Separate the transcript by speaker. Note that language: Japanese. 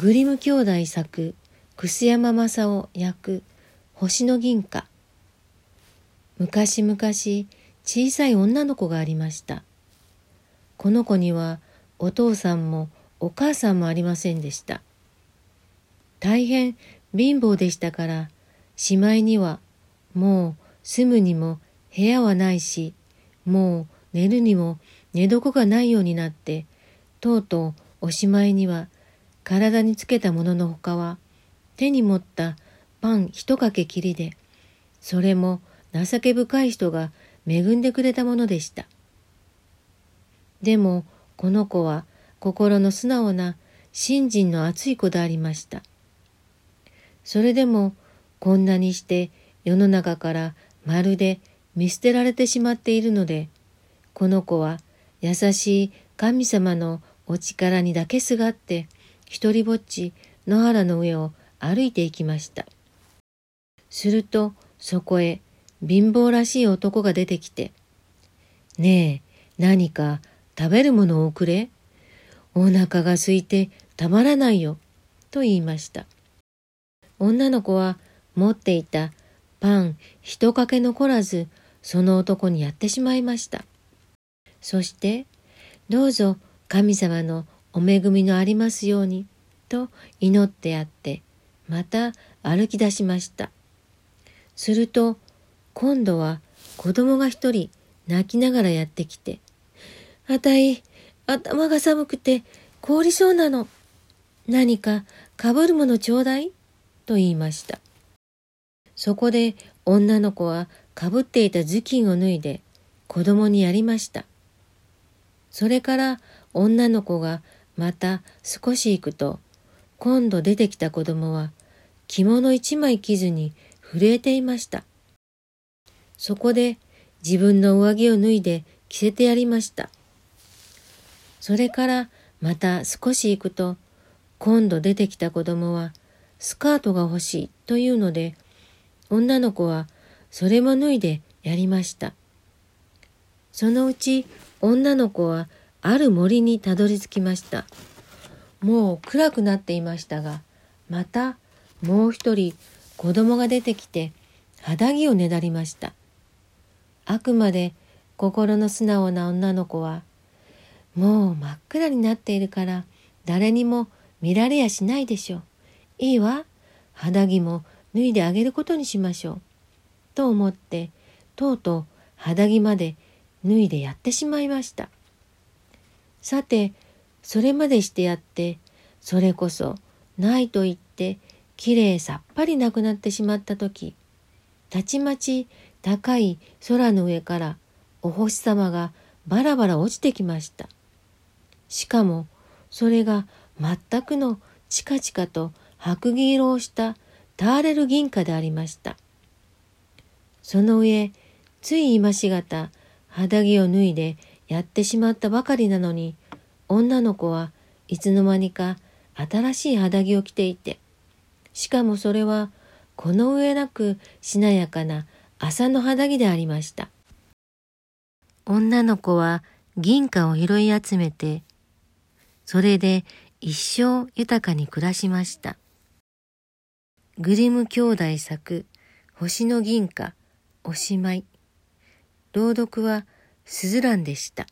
Speaker 1: グリム兄弟作楠山正夫役星の銀貨昔々小さい女の子がありました。この子にはお父さんもお母さんもありませんでした。大変貧乏でしたからしまいにはもう住むにも部屋はないしもう寝るにも寝床がないようになってとうとうおしまいには体につけたもののほかは手に持ったパン一かけきりでそれも情け深い人が恵んでくれたものでした。でもこの子は心の素直な信心の熱い子でありました。それでもこんなにして世の中からまるで見捨てられてしまっているのでこの子は優しい神様のお力にだけすがって一りぼっち野原の上を歩いていきました。するとそこへ貧乏らしい男が出てきて「ねえ何か食べるものをくれ？お腹が空いてたまらないよ」と言いました。女の子は持っていたパン一かけ残らずその男にやってしまいました。そして「どうぞ神様のお恵みのありますように」と祈ってやってまた歩き出しました。すると今度は子供が一人泣きながらやってきて「あたい頭が寒くて凍りそうなの。何かかぶるものちょうだい?」と言いました。そこで女の子はかぶっていた頭巾を脱いで子供にやりました。それから女の子がまた少し行くと今度出てきた子供は着物一枚着ずに震えていました。そこで自分の上着を脱いで着せてやりました。それからまた少し行くと今度出てきた子供はスカートが欲しいというので女の子はそれも脱いでやりました。そのうち女の子はある森にたどり着きました。もう暗くなっていましたが、またもう一人子供が出てきて肌着をねだりました。あくまで心の素直な女の子は、もう真っ暗になっているから誰にも見られやしないでしょう。いいわ。肌着も脱いであげることにしましょう。と思ってとうとう肌着まで脱いでやってしまいました。さてそれまでしてやってそれこそないと言ってきれいさっぱりなくなってしまった時たちまち高い空の上からお星様がバラバラ落ちてきました。しかもそれが全くのチカチカと白銀色をしたターレル銀貨でありました。その上つい今しがた肌着を脱いでやってしまったばかりなのに女の子はいつの間にか新しい肌着を着ていてしかもそれはこの上なくしなやかな麻の肌着でありました。女の子は銀貨を拾い集めてそれで一生豊かに暮らしました。グリム兄弟作星の銀貨おしまい。朗読はスズランでした。